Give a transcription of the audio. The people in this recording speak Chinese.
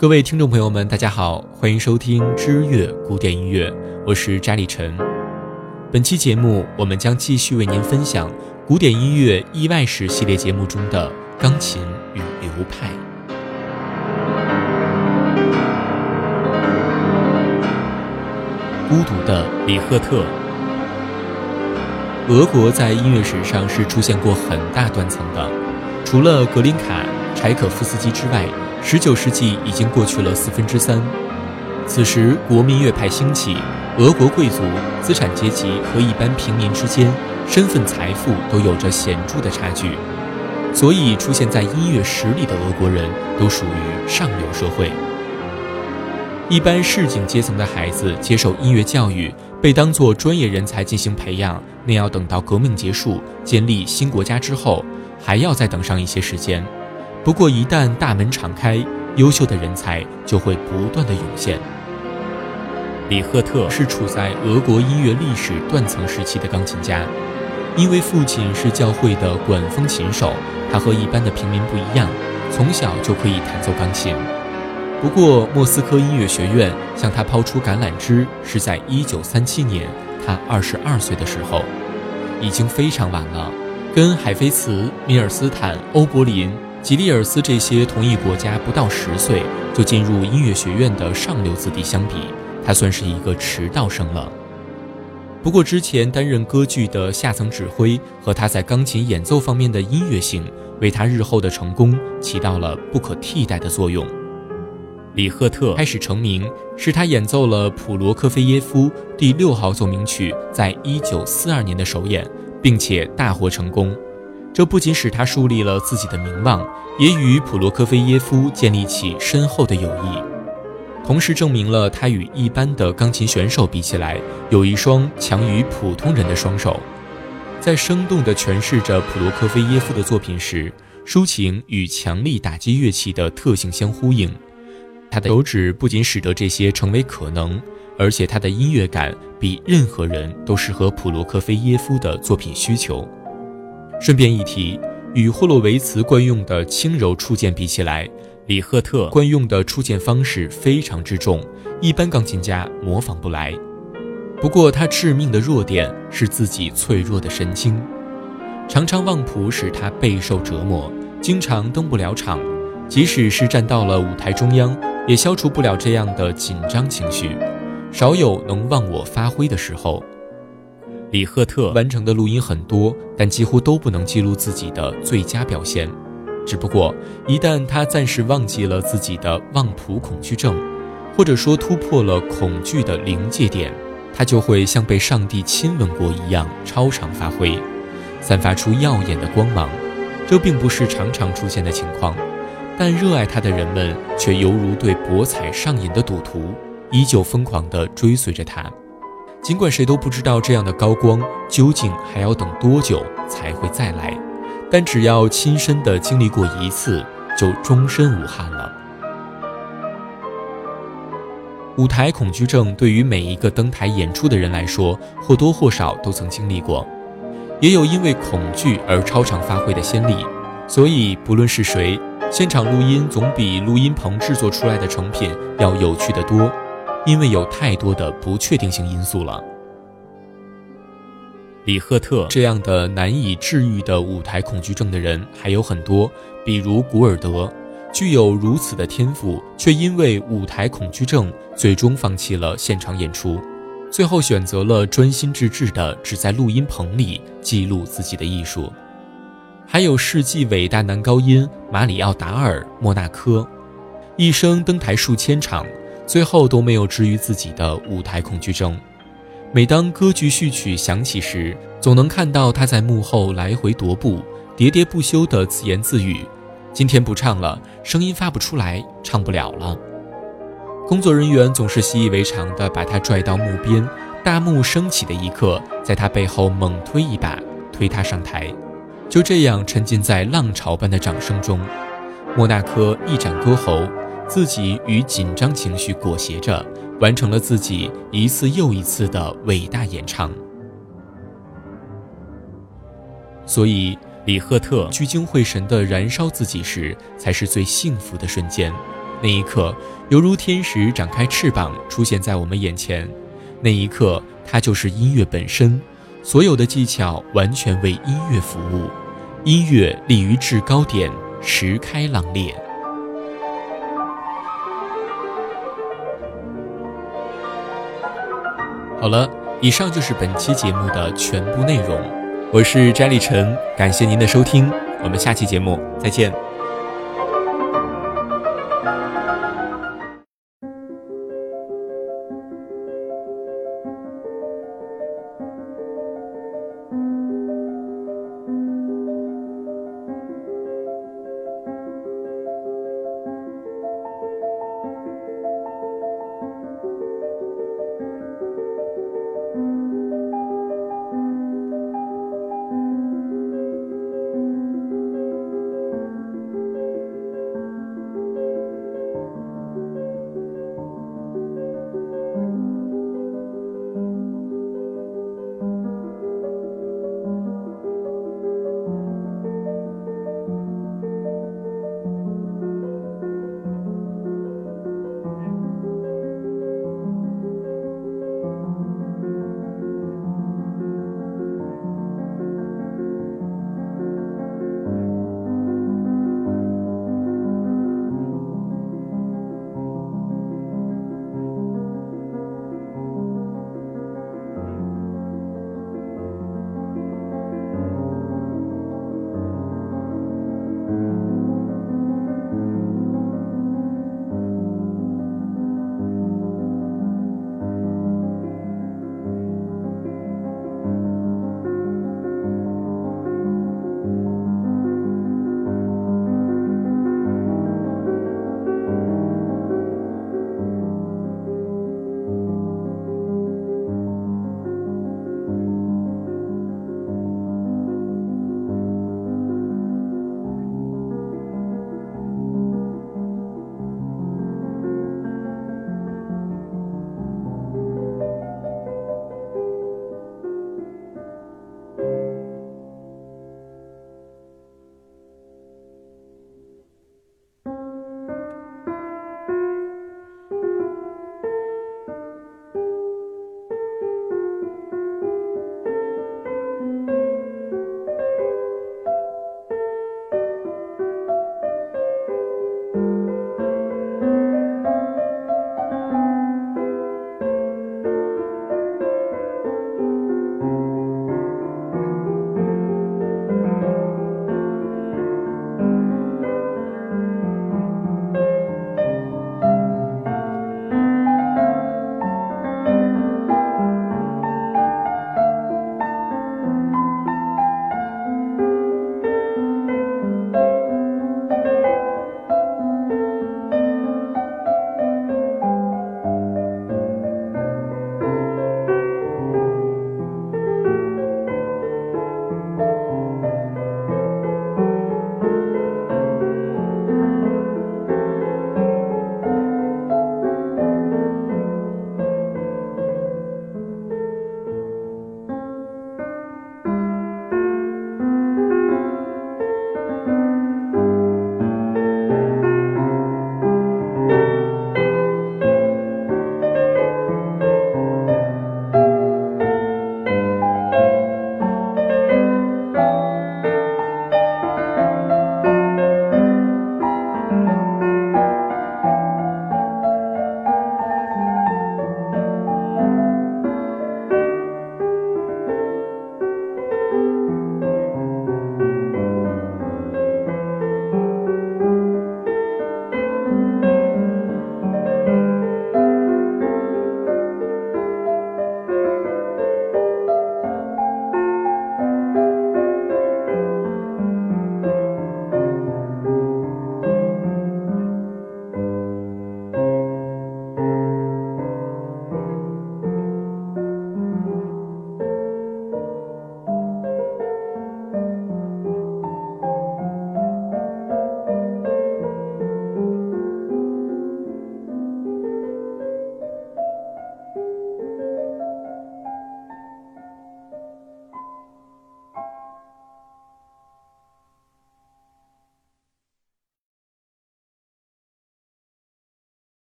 各位听众朋友们，大家好，欢迎收听知乐古典音乐，我是查理晨。本期节目，我们将继续为您分享古典音乐意外史系列节目中的钢琴与流派。孤独的里赫特。俄国在音乐史上是出现过很大断层的，除了格林卡、柴可夫斯基之外。十九世纪已经过去了四分之三，此时国民乐派兴起，俄国贵族、资产阶级和一般平民之间身份财富都有着显著的差距，所以出现在音乐史里的俄国人都属于上流社会。一般市井阶层的孩子接受音乐教育，被当作专业人才进行培养，那要等到革命结束、建立新国家之后，还要再等上一些时间。不过，一旦大门敞开，优秀的人才就会不断的涌现。李赫特是处在俄国音乐历史断层时期的钢琴家，因为父亲是教会的管风琴手，他和一般的平民不一样，从小就可以弹奏钢琴。不过，莫斯科音乐学院向他抛出橄榄枝是在1937年，他22岁的时候，已经非常晚了，跟海菲茨、米尔斯坦、欧柏林。吉利尔斯这些同一国家不到十岁就进入音乐学院的上流子弟相比，他算是一个迟到生了。不过之前担任歌剧的下层指挥和他在钢琴演奏方面的音乐性，为他日后的成功起到了不可替代的作用。里赫特开始成名是他演奏了普罗科菲耶夫第六号奏鸣曲在一九四二年的首演，并且大获成功。这不仅使他树立了自己的名望，也与普罗科菲耶夫建立起深厚的友谊，同时证明了他与一般的钢琴选手比起来，有一双强于普通人的双手。在生动地诠释着普罗科菲耶夫的作品时，抒情与强力打击乐器的特性相呼应。他的手指不仅使得这些成为可能，而且他的音乐感比任何人都适合普罗科菲耶夫的作品需求。顺便一提，与霍洛维茨惯用的轻柔触键比起来，里赫特惯用的触键方式非常之重，一般钢琴家模仿不来。不过他致命的弱点是自己脆弱的神经，常常忘谱使他备受折磨，经常登不了场，即使是站到了舞台中央，也消除不了这样的紧张情绪，少有能忘我发挥的时候。李赫特完成的录音很多，但几乎都不能记录自己的最佳表现。只不过，一旦他暂时忘记了自己的妄图恐惧症，或者说突破了恐惧的临界点，他就会像被上帝亲吻过一样超常发挥，散发出耀眼的光芒。这并不是常常出现的情况，但热爱他的人们却犹如对博彩上瘾的赌徒，依旧疯狂地追随着他。尽管谁都不知道这样的高光究竟还要等多久才会再来，但只要亲身的经历过一次，就终身无憾了。舞台恐惧症对于每一个登台演出的人来说，或多或少都曾经历过，也有因为恐惧而超常发挥的先例。所以，不论是谁，现场录音总比录音棚制作出来的成品要有趣的多。因为有太多的不确定性因素了。李赫特这样的难以治愈的舞台恐惧症的人还有很多，比如古尔德，具有如此的天赋，却因为舞台恐惧症最终放弃了现场演出，最后选择了专心致志的只在录音棚里记录自己的艺术。还有世纪伟大男高音马里奥·达尔·莫纳科，一生登台数千场。最后都没有治愈自己的舞台恐惧症。每当歌剧序曲响起时，总能看到他在幕后来回踱步，喋喋不休地自言自语：“今天不唱了，声音发不出来，唱不了了。工作人员总是习以为常地把他拽到幕边，大幕升起的一刻，在他背后猛推一把，推他上台。就这样沉浸在浪潮般的掌声中，莫纳科一展歌喉，自己与紧张情绪裹挟着，完成了自己一次又一次的伟大演唱。所以。李赫特聚精会神地燃烧自己时，才是最幸福的瞬间。那一刻，犹如天使展开翅膀出现在我们眼前。那一刻，它就是音乐本身，所有的技巧完全为音乐服务。音乐立于制高点，时开朗烈。好了，以上就是本期节目的全部内容。我是翟立晨，感谢您的收听，我们下期节目再见。